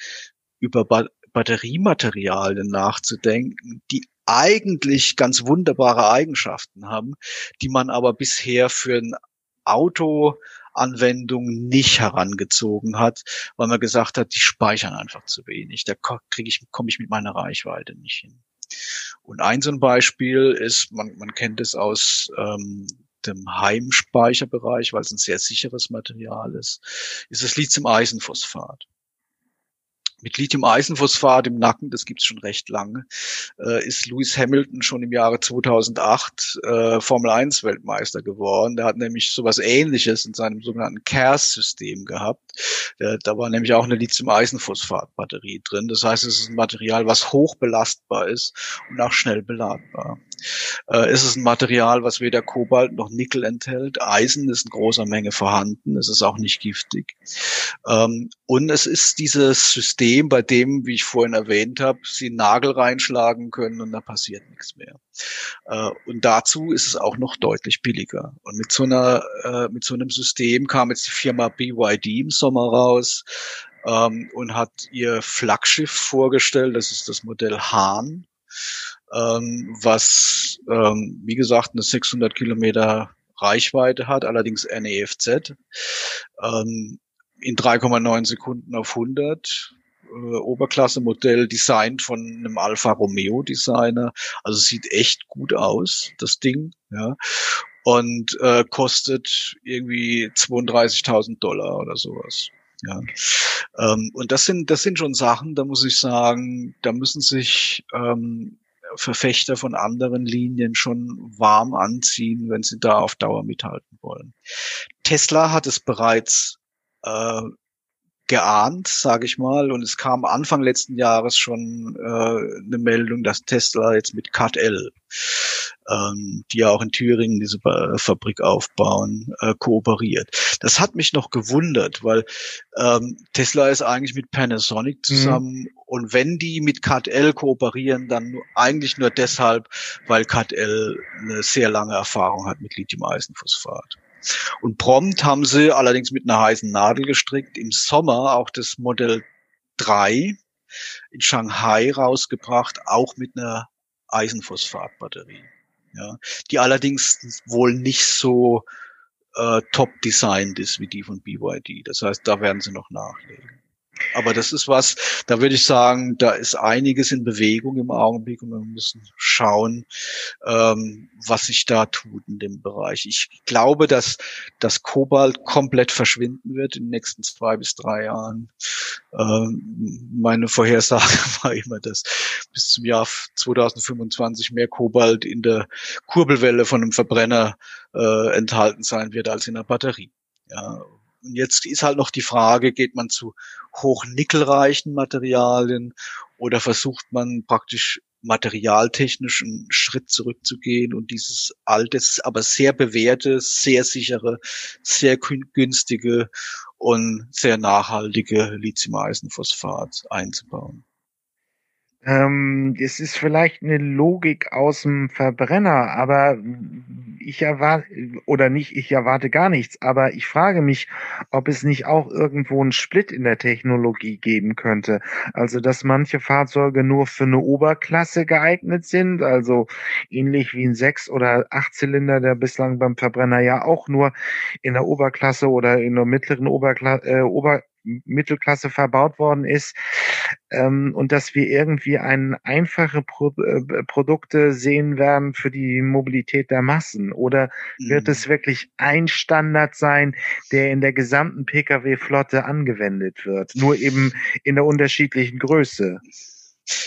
über ba Batteriematerialien nachzudenken, die eigentlich ganz wunderbare Eigenschaften haben, die man aber bisher für ein Auto Anwendung nicht herangezogen hat, weil man gesagt hat, die speichern einfach zu wenig. Da kriege ich, komme ich mit meiner Reichweite nicht hin. Und ein so ein Beispiel ist, man, man kennt es aus ähm, dem Heimspeicherbereich, weil es ein sehr sicheres Material ist, ist das Lithium-Eisenphosphat mit Lithium-Eisenphosphat im Nacken, das gibt's schon recht lange, äh, ist Lewis Hamilton schon im Jahre 2008 äh, Formel 1 Weltmeister geworden. Der hat nämlich sowas ähnliches in seinem sogenannten CARES-System gehabt. Der, da war nämlich auch eine Lithium-Eisenphosphat-Batterie drin. Das heißt, es ist ein Material, was hoch belastbar ist und auch schnell beladbar. Äh, es ist ein Material, was weder Kobalt noch Nickel enthält. Eisen ist in großer Menge vorhanden. Es ist auch nicht giftig. Ähm, und es ist dieses System, bei dem, wie ich vorhin erwähnt habe, Sie Nagel reinschlagen können und da passiert nichts mehr. Äh, und dazu ist es auch noch deutlich billiger. Und mit so einer, äh, mit so einem System kam jetzt die Firma BYD im Sommer raus ähm, und hat ihr Flaggschiff vorgestellt. Das ist das Modell Hahn ähm, was, ähm, wie gesagt, eine 600 Kilometer Reichweite hat, allerdings NEFZ, ähm, in 3,9 Sekunden auf 100. Äh, Oberklasse-Modell designt von einem Alfa Romeo Designer. Also sieht echt gut aus, das Ding, ja. Und äh, kostet irgendwie 32.000 Dollar oder sowas. Ja. Ähm, und das sind, das sind schon Sachen, da muss ich sagen, da müssen sich ähm, Verfechter von anderen Linien schon warm anziehen, wenn sie da auf Dauer mithalten wollen. Tesla hat es bereits äh, geahnt, sage ich mal, und es kam Anfang letzten Jahres schon äh, eine Meldung, dass Tesla jetzt mit CAT-L, ähm, die ja auch in Thüringen diese äh, Fabrik aufbauen, äh, kooperiert. Das hat mich noch gewundert, weil ähm, Tesla ist eigentlich mit Panasonic mhm. zusammen mhm. und wenn die mit CAT-L kooperieren, dann eigentlich nur deshalb, weil CAT-L eine sehr lange Erfahrung hat mit Lithium-Eisenphosphat. Und prompt haben sie allerdings mit einer heißen Nadel gestrickt im Sommer auch das Modell 3 in Shanghai rausgebracht, auch mit einer Eisenphosphatbatterie. Ja, die allerdings wohl nicht so äh, top designed ist wie die von BYD. Das heißt, da werden sie noch nachlegen. Aber das ist was, da würde ich sagen, da ist einiges in Bewegung im Augenblick und wir müssen schauen, ähm, was sich da tut in dem Bereich. Ich glaube, dass das Kobalt komplett verschwinden wird in den nächsten zwei bis drei Jahren. Ähm, meine Vorhersage [LAUGHS] war immer, dass bis zum Jahr 2025 mehr Kobalt in der Kurbelwelle von einem Verbrenner äh, enthalten sein wird als in der Batterie. Ja, und jetzt ist halt noch die Frage, geht man zu hochnickelreichen Materialien oder versucht man praktisch materialtechnisch einen Schritt zurückzugehen und dieses altes, aber sehr bewährte, sehr sichere, sehr günstige und sehr nachhaltige Lithium-Eisenphosphat einzubauen. Ähm, es ist vielleicht eine Logik aus dem Verbrenner, aber ich erwarte, oder nicht, ich erwarte gar nichts, aber ich frage mich, ob es nicht auch irgendwo einen Split in der Technologie geben könnte. Also, dass manche Fahrzeuge nur für eine Oberklasse geeignet sind, also ähnlich wie ein Sechs- oder Achtzylinder, der bislang beim Verbrenner ja auch nur in der Oberklasse oder in der mittleren Oberklasse, äh, Ober Mittelklasse verbaut worden ist ähm, und dass wir irgendwie ein einfache Pro äh, Produkte sehen werden für die Mobilität der Massen oder wird mhm. es wirklich ein Standard sein, der in der gesamten Pkw-Flotte angewendet wird, nur eben in der unterschiedlichen Größe?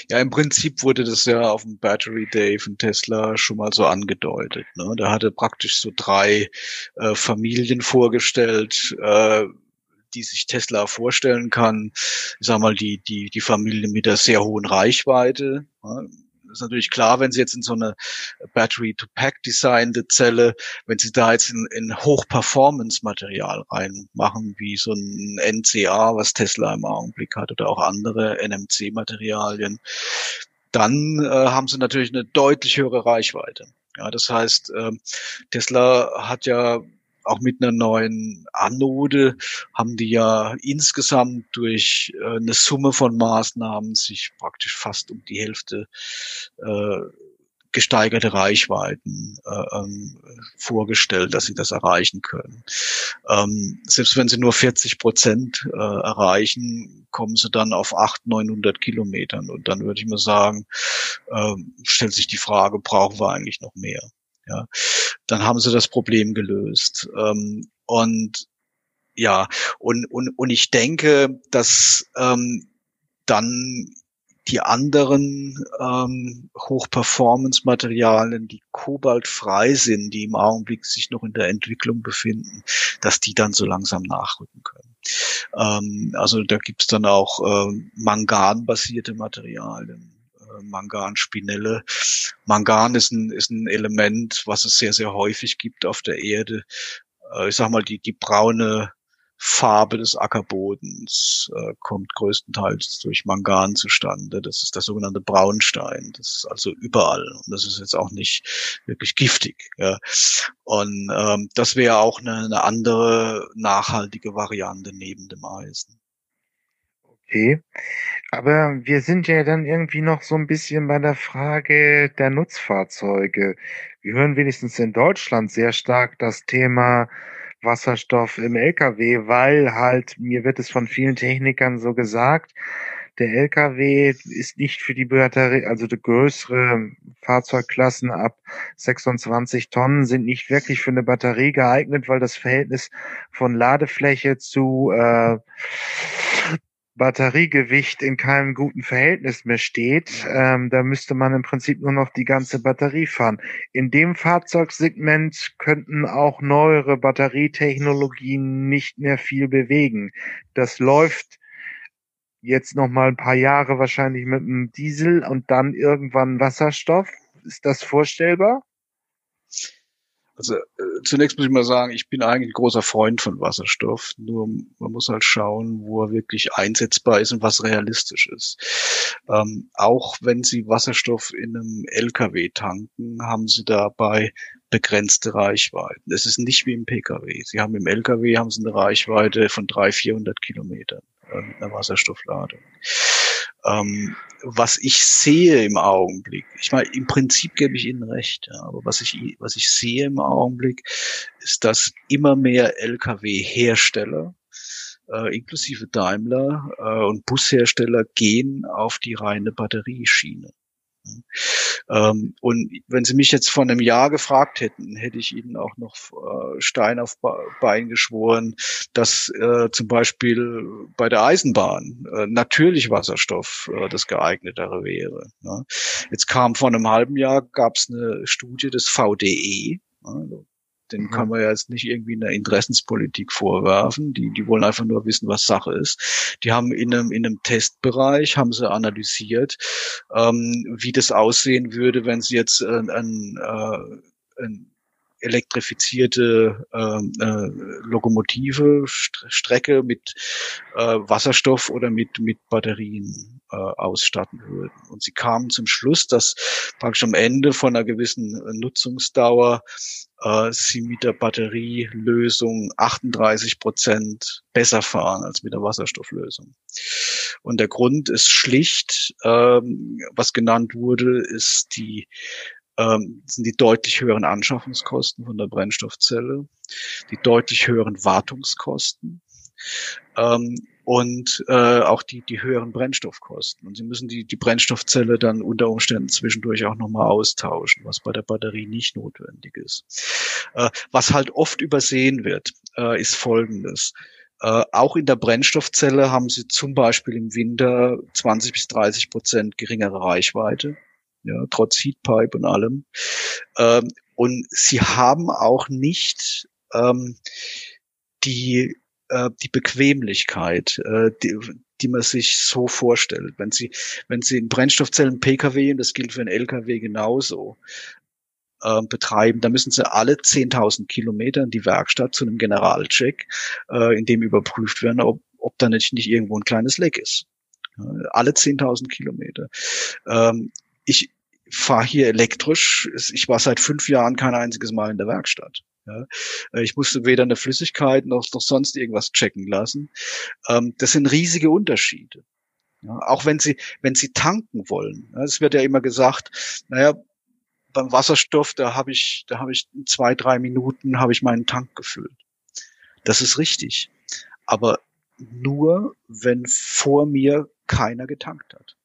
Ja, im Prinzip wurde das ja auf dem Battery Day von Tesla schon mal so angedeutet. Ne? Da hatte praktisch so drei äh, Familien vorgestellt, äh, die sich Tesla vorstellen kann. Ich sag mal, die, die, die Familie mit der sehr hohen Reichweite. Das ist natürlich klar, wenn Sie jetzt in so eine Battery-to-Pack-designte Zelle, wenn Sie da jetzt in, in Hoch-Performance-Material reinmachen, wie so ein NCA, was Tesla im Augenblick hat, oder auch andere NMC-Materialien, dann äh, haben Sie natürlich eine deutlich höhere Reichweite. Ja, das heißt, äh, Tesla hat ja auch mit einer neuen Anode haben die ja insgesamt durch äh, eine Summe von Maßnahmen sich praktisch fast um die Hälfte äh, gesteigerte Reichweiten äh, ähm, vorgestellt, dass sie das erreichen können. Ähm, selbst wenn sie nur 40 Prozent äh, erreichen, kommen sie dann auf 800, 900 Kilometern. Und dann würde ich mal sagen, äh, stellt sich die Frage, brauchen wir eigentlich noch mehr? Ja, dann haben sie das Problem gelöst. Ähm, und ja, und, und, und ich denke, dass ähm, dann die anderen ähm, Hochperformance-Materialien, die kobaltfrei sind, die im Augenblick sich noch in der Entwicklung befinden, dass die dann so langsam nachrücken können. Ähm, also da gibt's dann auch äh, manganbasierte Materialien, Mangan, Spinelle. Mangan ist ein, ist ein Element, was es sehr, sehr häufig gibt auf der Erde. Äh, ich sag mal, die, die braune Farbe des Ackerbodens äh, kommt größtenteils durch Mangan zustande. Das ist der sogenannte Braunstein. Das ist also überall. Und das ist jetzt auch nicht wirklich giftig. Ja. Und ähm, das wäre auch eine, eine andere nachhaltige Variante neben dem Eisen. Okay. Aber wir sind ja dann irgendwie noch so ein bisschen bei der Frage der Nutzfahrzeuge. Wir hören wenigstens in Deutschland sehr stark das Thema Wasserstoff im Lkw, weil halt, mir wird es von vielen Technikern so gesagt, der Lkw ist nicht für die Batterie, also die größere Fahrzeugklassen ab 26 Tonnen sind nicht wirklich für eine Batterie geeignet, weil das Verhältnis von Ladefläche zu äh, Batteriegewicht in keinem guten Verhältnis mehr steht, ähm, da müsste man im Prinzip nur noch die ganze Batterie fahren. In dem Fahrzeugsegment könnten auch neuere Batterietechnologien nicht mehr viel bewegen. Das läuft jetzt noch mal ein paar Jahre wahrscheinlich mit einem Diesel und dann irgendwann Wasserstoff. Ist das vorstellbar? Also äh, zunächst muss ich mal sagen, ich bin eigentlich ein großer Freund von Wasserstoff. Nur man muss halt schauen, wo er wirklich einsetzbar ist und was realistisch ist. Ähm, auch wenn Sie Wasserstoff in einem LKW tanken, haben Sie dabei begrenzte Reichweiten. Es ist nicht wie im PKW. Sie haben im LKW haben Sie eine Reichweite von 300, 400 Kilometern äh, einer Wasserstoffladung. Ähm, was ich sehe im Augenblick, ich meine, im Prinzip gebe ich Ihnen recht, aber was ich, was ich sehe im Augenblick, ist, dass immer mehr Lkw-Hersteller, äh, inklusive Daimler äh, und Bushersteller gehen auf die reine Batterieschiene. Ähm, und wenn Sie mich jetzt vor einem Jahr gefragt hätten, hätte ich Ihnen auch noch äh, Stein auf Bein geschworen, dass äh, zum Beispiel bei der Eisenbahn äh, natürlich Wasserstoff das geeignetere wäre. Ne? Jetzt kam vor einem halben Jahr gab es eine Studie des VDE, also den mhm. kann man ja jetzt nicht irgendwie eine Interessenspolitik vorwerfen. Die, die wollen einfach nur wissen, was Sache ist. Die haben in einem, in einem Testbereich, haben sie analysiert, ähm, wie das aussehen würde, wenn sie jetzt ein, ein, äh, ein elektrifizierte ähm, äh, Lokomotive, St Strecke mit äh, Wasserstoff oder mit, mit Batterien äh, ausstatten würden. Und sie kamen zum Schluss, dass praktisch am Ende von einer gewissen Nutzungsdauer äh, sie mit der Batterielösung 38 Prozent besser fahren als mit der Wasserstofflösung. Und der Grund ist schlicht, ähm, was genannt wurde, ist die ähm, sind die deutlich höheren Anschaffungskosten von der Brennstoffzelle, die deutlich höheren Wartungskosten ähm, und äh, auch die, die höheren Brennstoffkosten. Und Sie müssen die, die Brennstoffzelle dann unter Umständen zwischendurch auch nochmal austauschen, was bei der Batterie nicht notwendig ist. Äh, was halt oft übersehen wird, äh, ist Folgendes. Äh, auch in der Brennstoffzelle haben Sie zum Beispiel im Winter 20 bis 30 Prozent geringere Reichweite ja, trotz Heatpipe und allem. Ähm, und sie haben auch nicht ähm, die, äh, die Bequemlichkeit, äh, die, die man sich so vorstellt. Wenn Sie, wenn Sie in Brennstoffzellen PKW, und das gilt für einen LKW genauso, äh, betreiben, da müssen Sie alle 10.000 Kilometer in die Werkstatt zu einem Generalcheck, äh, in dem überprüft werden, ob, ob da nicht, nicht irgendwo ein kleines Leck ist. Alle 10.000 Kilometer. Ähm, ich fahre hier elektrisch. Ich war seit fünf Jahren kein einziges Mal in der Werkstatt. Ja, äh, ich musste weder eine Flüssigkeit noch, noch sonst irgendwas checken lassen. Ähm, das sind riesige Unterschiede. Ja, auch wenn Sie, wenn Sie tanken wollen. Es wird ja immer gesagt, naja, beim Wasserstoff, da habe ich, da habe ich zwei, drei Minuten habe ich meinen Tank gefüllt. Das ist richtig. Aber nur, wenn vor mir keiner getankt hat.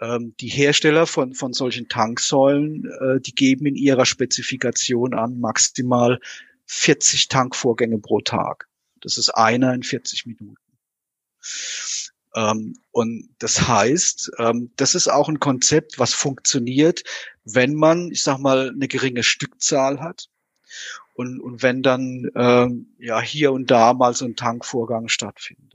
Ähm, die Hersteller von, von solchen Tanksäulen, äh, die geben in ihrer Spezifikation an maximal 40 Tankvorgänge pro Tag. Das ist einer in 40 Minuten. Ähm, und das heißt, ähm, das ist auch ein Konzept, was funktioniert, wenn man, ich sag mal, eine geringe Stückzahl hat. Und, und wenn dann ähm, ja hier und da mal so ein Tankvorgang stattfindet.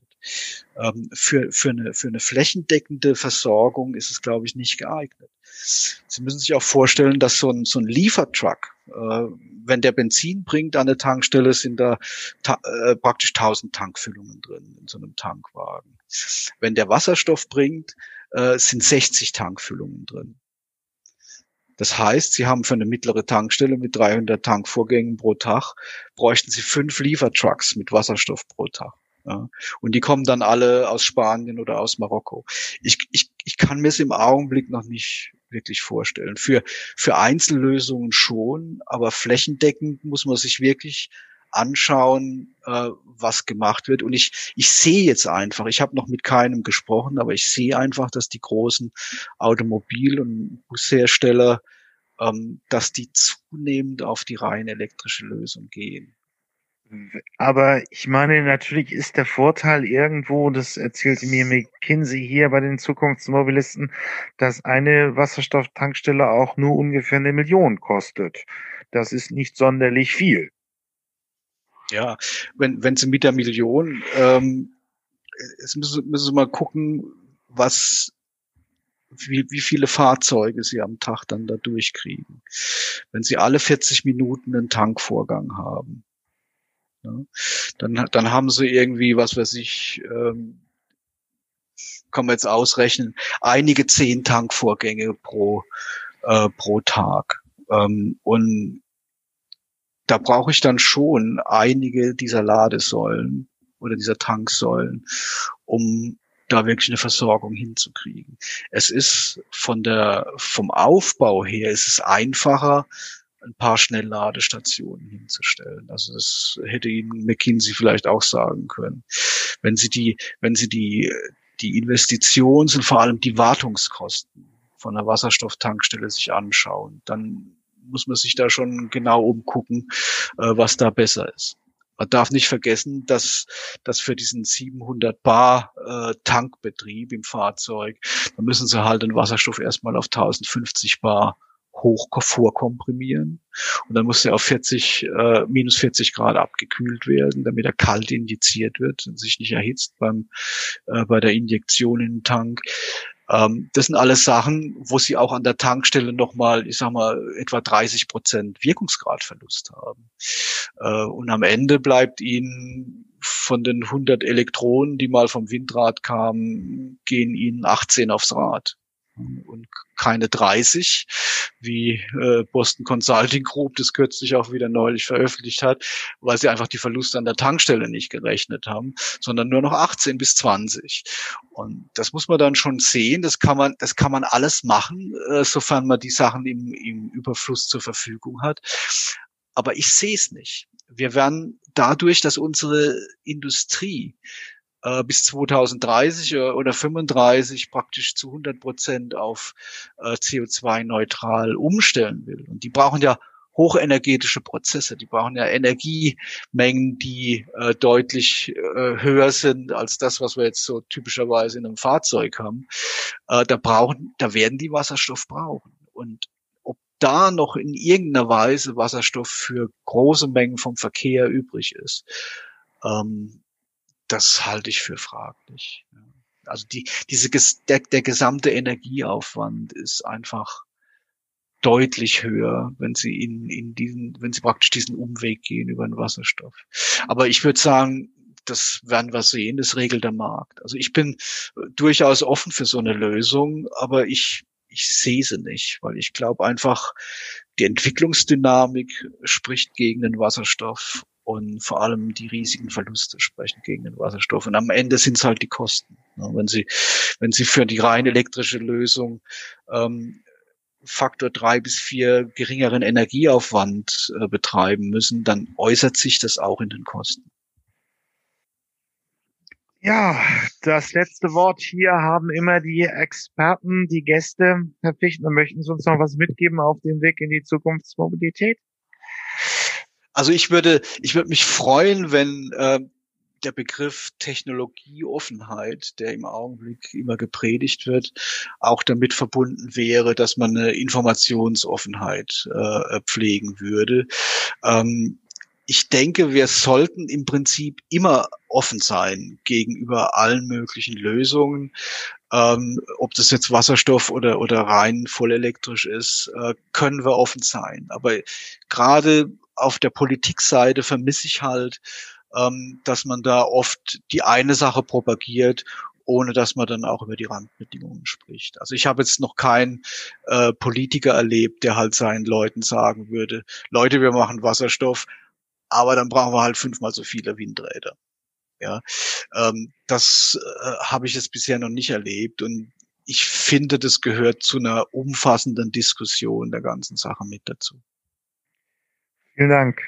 Ähm, für, für, eine, für eine flächendeckende Versorgung ist es, glaube ich, nicht geeignet. Sie müssen sich auch vorstellen, dass so ein, so ein Liefertruck, äh, wenn der Benzin bringt an der Tankstelle, sind da äh, praktisch 1000 Tankfüllungen drin in so einem Tankwagen. Wenn der Wasserstoff bringt, äh, sind 60 Tankfüllungen drin. Das heißt, Sie haben für eine mittlere Tankstelle mit 300 Tankvorgängen pro Tag, bräuchten Sie fünf Liefertrucks mit Wasserstoff pro Tag. Und die kommen dann alle aus Spanien oder aus Marokko. Ich, ich, ich kann mir es im Augenblick noch nicht wirklich vorstellen. Für, für Einzellösungen schon, aber flächendeckend muss man sich wirklich anschauen, äh, was gemacht wird. Und ich, ich sehe jetzt einfach, ich habe noch mit keinem gesprochen, aber ich sehe einfach, dass die großen Automobil- und Bushersteller, ähm, dass die zunehmend auf die rein elektrische Lösung gehen. Aber ich meine, natürlich ist der Vorteil irgendwo, das erzählte mir McKinsey hier bei den Zukunftsmobilisten, dass eine Wasserstofftankstelle auch nur ungefähr eine Million kostet. Das ist nicht sonderlich viel. Ja, wenn, wenn Sie mit der Million, ähm, es müssen, müssen Sie mal gucken, was, wie, wie viele Fahrzeuge Sie am Tag dann da durchkriegen. Wenn Sie alle 40 Minuten einen Tankvorgang haben Ne? Dann, dann haben sie irgendwie, was weiß ich, ähm, kann man jetzt ausrechnen, einige zehn Tankvorgänge pro, äh, pro Tag. Ähm, und da brauche ich dann schon einige dieser Ladesäulen oder dieser Tanksäulen, um da wirklich eine Versorgung hinzukriegen. Es ist von der, vom Aufbau her, ist es einfacher, ein paar Schnellladestationen hinzustellen. Also das hätte Ihnen McKinsey vielleicht auch sagen können. Wenn Sie die, wenn Sie die, die Investitions- und vor allem die Wartungskosten von einer Wasserstofftankstelle sich anschauen, dann muss man sich da schon genau umgucken, äh, was da besser ist. Man darf nicht vergessen, dass, dass für diesen 700 Bar äh, Tankbetrieb im Fahrzeug, da müssen sie halt den Wasserstoff erstmal auf 1050 Bar hoch vorkomprimieren und dann muss er auf 40, äh, minus 40 Grad abgekühlt werden, damit er kalt injiziert wird und sich nicht erhitzt beim, äh, bei der Injektion in den Tank. Ähm, das sind alles Sachen, wo sie auch an der Tankstelle nochmal, ich sag mal, etwa 30 Prozent Wirkungsgradverlust haben. Äh, und am Ende bleibt ihnen von den 100 Elektronen, die mal vom Windrad kamen, gehen ihnen 18 aufs Rad und keine 30, wie äh, Boston Consulting Group das kürzlich auch wieder neulich veröffentlicht hat, weil sie einfach die Verluste an der Tankstelle nicht gerechnet haben, sondern nur noch 18 bis 20. Und das muss man dann schon sehen. Das kann man, das kann man alles machen, äh, sofern man die Sachen im, im Überfluss zur Verfügung hat. Aber ich sehe es nicht. Wir werden dadurch, dass unsere Industrie äh, bis 2030 oder 35 praktisch zu 100 Prozent auf äh, CO2-neutral umstellen will. Und die brauchen ja hochenergetische Prozesse. Die brauchen ja Energiemengen, die äh, deutlich äh, höher sind als das, was wir jetzt so typischerweise in einem Fahrzeug haben. Äh, da brauchen, da werden die Wasserstoff brauchen. Und ob da noch in irgendeiner Weise Wasserstoff für große Mengen vom Verkehr übrig ist, ähm, das halte ich für fraglich. Also die, diese, der, der gesamte Energieaufwand ist einfach deutlich höher, wenn sie in, in diesen, wenn sie praktisch diesen Umweg gehen über den Wasserstoff. Aber ich würde sagen, das werden wir sehen, das regelt der Markt. Also ich bin durchaus offen für so eine Lösung, aber ich, ich sehe sie nicht, weil ich glaube einfach, die Entwicklungsdynamik spricht gegen den Wasserstoff und vor allem die riesigen Verluste sprechen gegen den Wasserstoff. Und am Ende sind es halt die Kosten. wenn Sie, wenn Sie für die rein elektrische Lösung ähm, Faktor drei bis vier geringeren Energieaufwand äh, betreiben müssen, dann äußert sich das auch in den Kosten. Ja, das letzte Wort hier haben immer die Experten, die Gäste. Herr Fichtner, möchten Sie uns noch was mitgeben auf dem Weg in die Zukunftsmobilität? Also ich würde, ich würde mich freuen, wenn äh, der Begriff Technologieoffenheit, der im Augenblick immer gepredigt wird, auch damit verbunden wäre, dass man eine Informationsoffenheit äh, pflegen würde. Ähm, ich denke, wir sollten im Prinzip immer offen sein gegenüber allen möglichen Lösungen. Ähm, ob das jetzt Wasserstoff oder, oder rein vollelektrisch ist, äh, können wir offen sein. Aber gerade auf der Politikseite vermisse ich halt, ähm, dass man da oft die eine Sache propagiert ohne dass man dann auch über die Randbedingungen spricht. Also ich habe jetzt noch keinen äh, Politiker erlebt, der halt seinen Leuten sagen würde, Leute, wir machen Wasserstoff, aber dann brauchen wir halt fünfmal so viele Windräder. Ja, ähm, das äh, habe ich jetzt bisher noch nicht erlebt und ich finde, das gehört zu einer umfassenden Diskussion der ganzen Sache mit dazu. Vielen Dank.